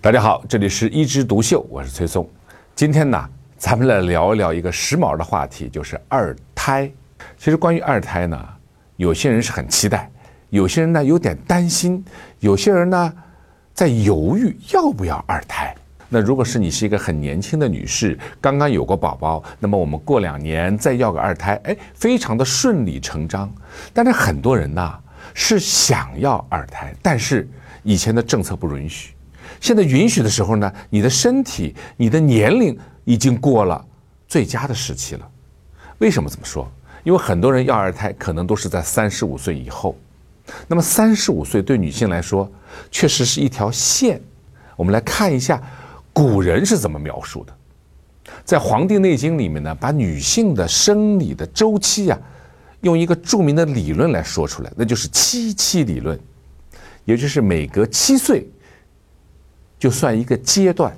大家好，这里是一枝独秀，我是崔松。今天呢，咱们来聊一聊一个时髦的话题，就是二胎。其实关于二胎呢，有些人是很期待，有些人呢有点担心，有些人呢在犹豫要不要二胎。那如果是你是一个很年轻的女士，刚刚有过宝宝，那么我们过两年再要个二胎，哎，非常的顺理成章。但是很多人呢是想要二胎，但是以前的政策不允许。现在允许的时候呢，你的身体、你的年龄已经过了最佳的时期了。为什么这么说？因为很多人要二胎，可能都是在三十五岁以后。那么三十五岁对女性来说，确实是一条线。我们来看一下古人是怎么描述的。在《黄帝内经》里面呢，把女性的生理的周期啊，用一个著名的理论来说出来，那就是七七理论，也就是每隔七岁。就算一个阶段，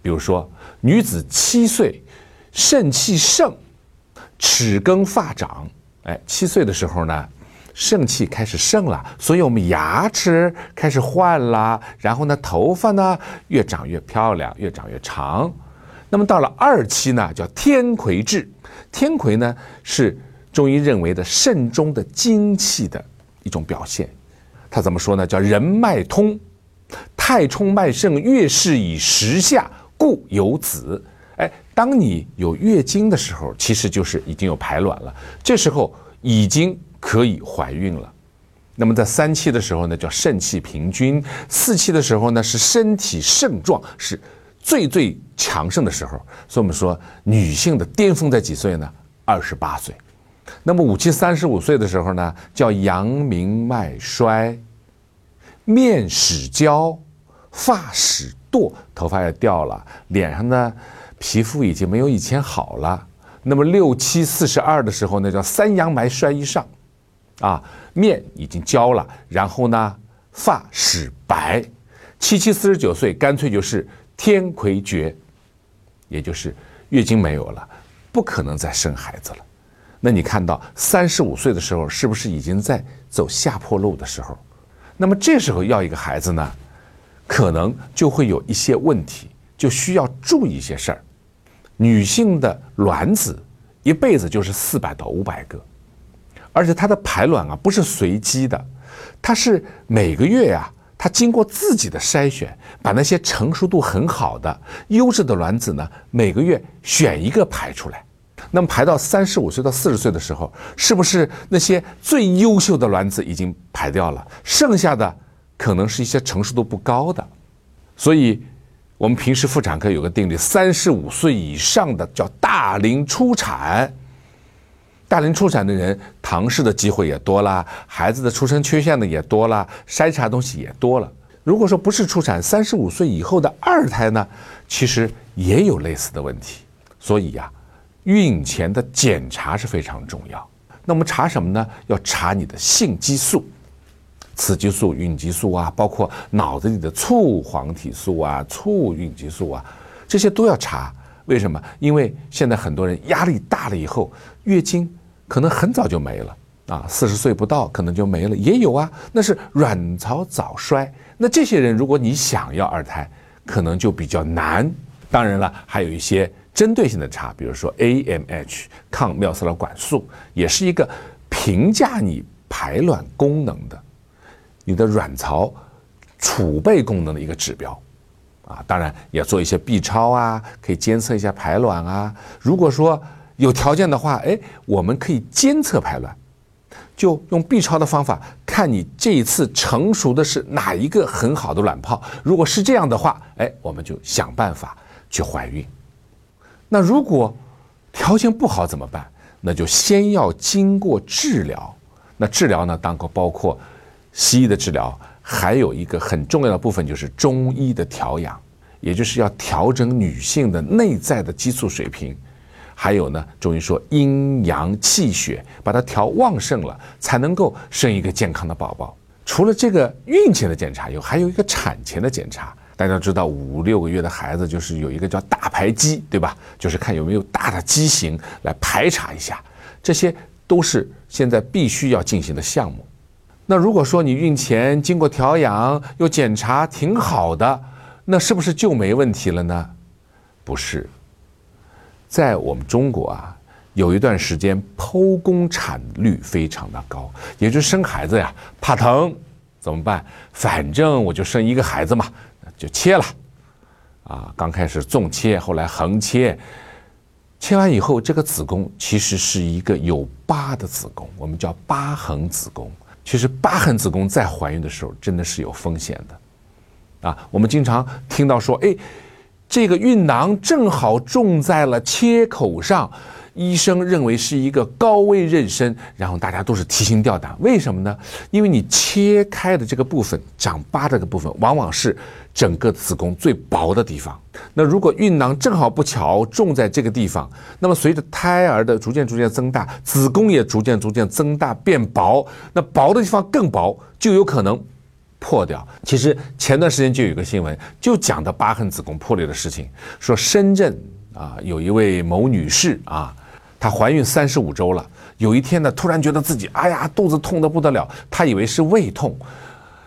比如说女子七岁，肾气盛，齿更发长。哎，七岁的时候呢，肾气开始盛了，所以我们牙齿开始换了，然后呢，头发呢越长越漂亮，越长越长。那么到了二期呢，叫天癸至。天癸呢是中医认为的肾中的精气的一种表现。他怎么说呢？叫人脉通。太冲脉盛，月事以时下，故有子。哎，当你有月经的时候，其实就是已经有排卵了，这时候已经可以怀孕了。那么在三期的时候呢，叫肾气平均；四期的时候呢，是身体盛壮，是最最强盛的时候。所以我们说，女性的巅峰在几岁呢？二十八岁。那么五期三十五岁的时候呢，叫阳明脉衰。面始焦，发始堕，头发也掉了，脸上呢，皮肤已经没有以前好了。那么六七四十二的时候，那叫三阳埋衰一上，啊，面已经焦了，然后呢，发始白。七七四十九岁，干脆就是天魁绝，也就是月经没有了，不可能再生孩子了。那你看到三十五岁的时候，是不是已经在走下坡路的时候？那么这时候要一个孩子呢，可能就会有一些问题，就需要注意一些事儿。女性的卵子一辈子就是四百到五百个，而且它的排卵啊不是随机的，它是每个月呀，它经过自己的筛选，把那些成熟度很好的优质的卵子呢，每个月选一个排出来。那么排到三十五岁到四十岁的时候，是不是那些最优秀的卵子已经排掉了？剩下的可能是一些成熟度不高的。所以，我们平时妇产科有个定律：三十五岁以上的叫大龄初产。大龄初产的人，唐氏的机会也多了，孩子的出生缺陷的也多了，筛查东西也多了。如果说不是初产，三十五岁以后的二胎呢，其实也有类似的问题。所以呀。孕前的检查是非常重要。那我们查什么呢？要查你的性激素、雌激素、孕激素啊，包括脑子里的促黄体素啊、促孕激素啊，这些都要查。为什么？因为现在很多人压力大了以后，月经可能很早就没了啊，四十岁不到可能就没了，也有啊。那是卵巢早衰。那这些人，如果你想要二胎，可能就比较难。当然了，还有一些。针对性的查，比如说 AMH 抗缪斯勒管素，也是一个评价你排卵功能的，你的卵巢储备功能的一个指标，啊，当然也做一些 B 超啊，可以监测一下排卵啊。如果说有条件的话，哎，我们可以监测排卵，就用 B 超的方法看你这一次成熟的是哪一个很好的卵泡。如果是这样的话，哎，我们就想办法去怀孕。那如果条件不好怎么办？那就先要经过治疗。那治疗呢，当个包括西医的治疗，还有一个很重要的部分就是中医的调养，也就是要调整女性的内在的激素水平。还有呢，中医说阴阳气血，把它调旺盛了，才能够生一个健康的宝宝。除了这个孕前的检查以后，还有一个产前的检查。大家知道，五六个月的孩子就是有一个叫大排畸，对吧？就是看有没有大的畸形来排查一下，这些都是现在必须要进行的项目。那如果说你孕前经过调养又检查挺好的，那是不是就没问题了呢？不是，在我们中国啊，有一段时间剖宫产率非常的高，也就是生孩子呀怕疼，怎么办？反正我就生一个孩子嘛，就切了。啊，刚开始纵切，后来横切，切完以后，这个子宫其实是一个有疤的子宫，我们叫疤痕子宫。其实疤痕子宫在怀孕的时候真的是有风险的。啊，我们经常听到说，哎，这个孕囊正好种在了切口上。医生认为是一个高危妊娠，然后大家都是提心吊胆。为什么呢？因为你切开的这个部分长疤这个部分，往往是整个子宫最薄的地方。那如果孕囊正好不巧种在这个地方，那么随着胎儿的逐渐逐渐增大，子宫也逐渐逐渐增大变薄，那薄的地方更薄，就有可能破掉。其实前段时间就有个新闻，就讲的疤痕子宫破裂的事情，说深圳啊有一位某女士啊。她怀孕三十五周了，有一天呢，突然觉得自己哎呀肚子痛得不得了，她以为是胃痛，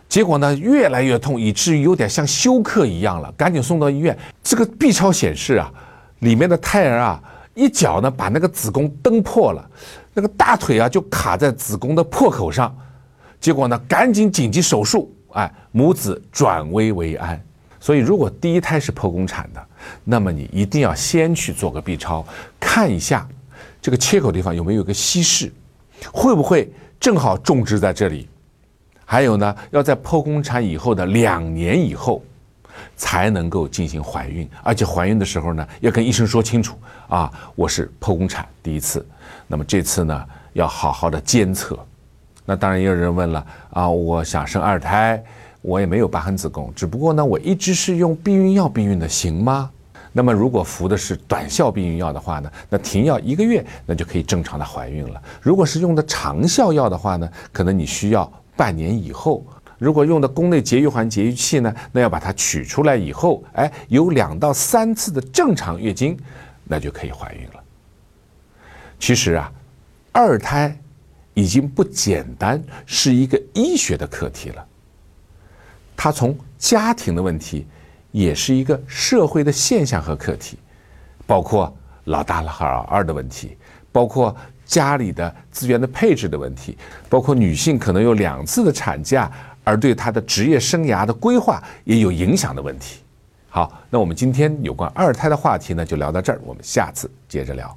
结果呢越来越痛，以至于有点像休克一样了，赶紧送到医院。这个 B 超显示啊，里面的胎儿啊一脚呢把那个子宫蹬破了，那个大腿啊就卡在子宫的破口上，结果呢赶紧紧急手术，哎，母子转危为安。所以如果第一胎是剖宫产的，那么你一定要先去做个 B 超，看一下。这个切口地方有没有个稀释？会不会正好种植在这里？还有呢，要在剖宫产以后的两年以后才能够进行怀孕，而且怀孕的时候呢，要跟医生说清楚啊，我是剖宫产第一次，那么这次呢要好好的监测。那当然也有人问了啊，我想生二胎，我也没有疤痕子宫，只不过呢，我一直是用避孕药避孕的，行吗？那么，如果服的是短效避孕药的话呢，那停药一个月，那就可以正常的怀孕了。如果是用的长效药的话呢，可能你需要半年以后。如果用的宫内节育环节育器呢，那要把它取出来以后，哎，有两到三次的正常月经，那就可以怀孕了。其实啊，二胎已经不简单是一个医学的课题了，它从家庭的问题。也是一个社会的现象和课题，包括老大老二的问题，包括家里的资源的配置的问题，包括女性可能有两次的产假，而对她的职业生涯的规划也有影响的问题。好，那我们今天有关二胎的话题呢，就聊到这儿，我们下次接着聊。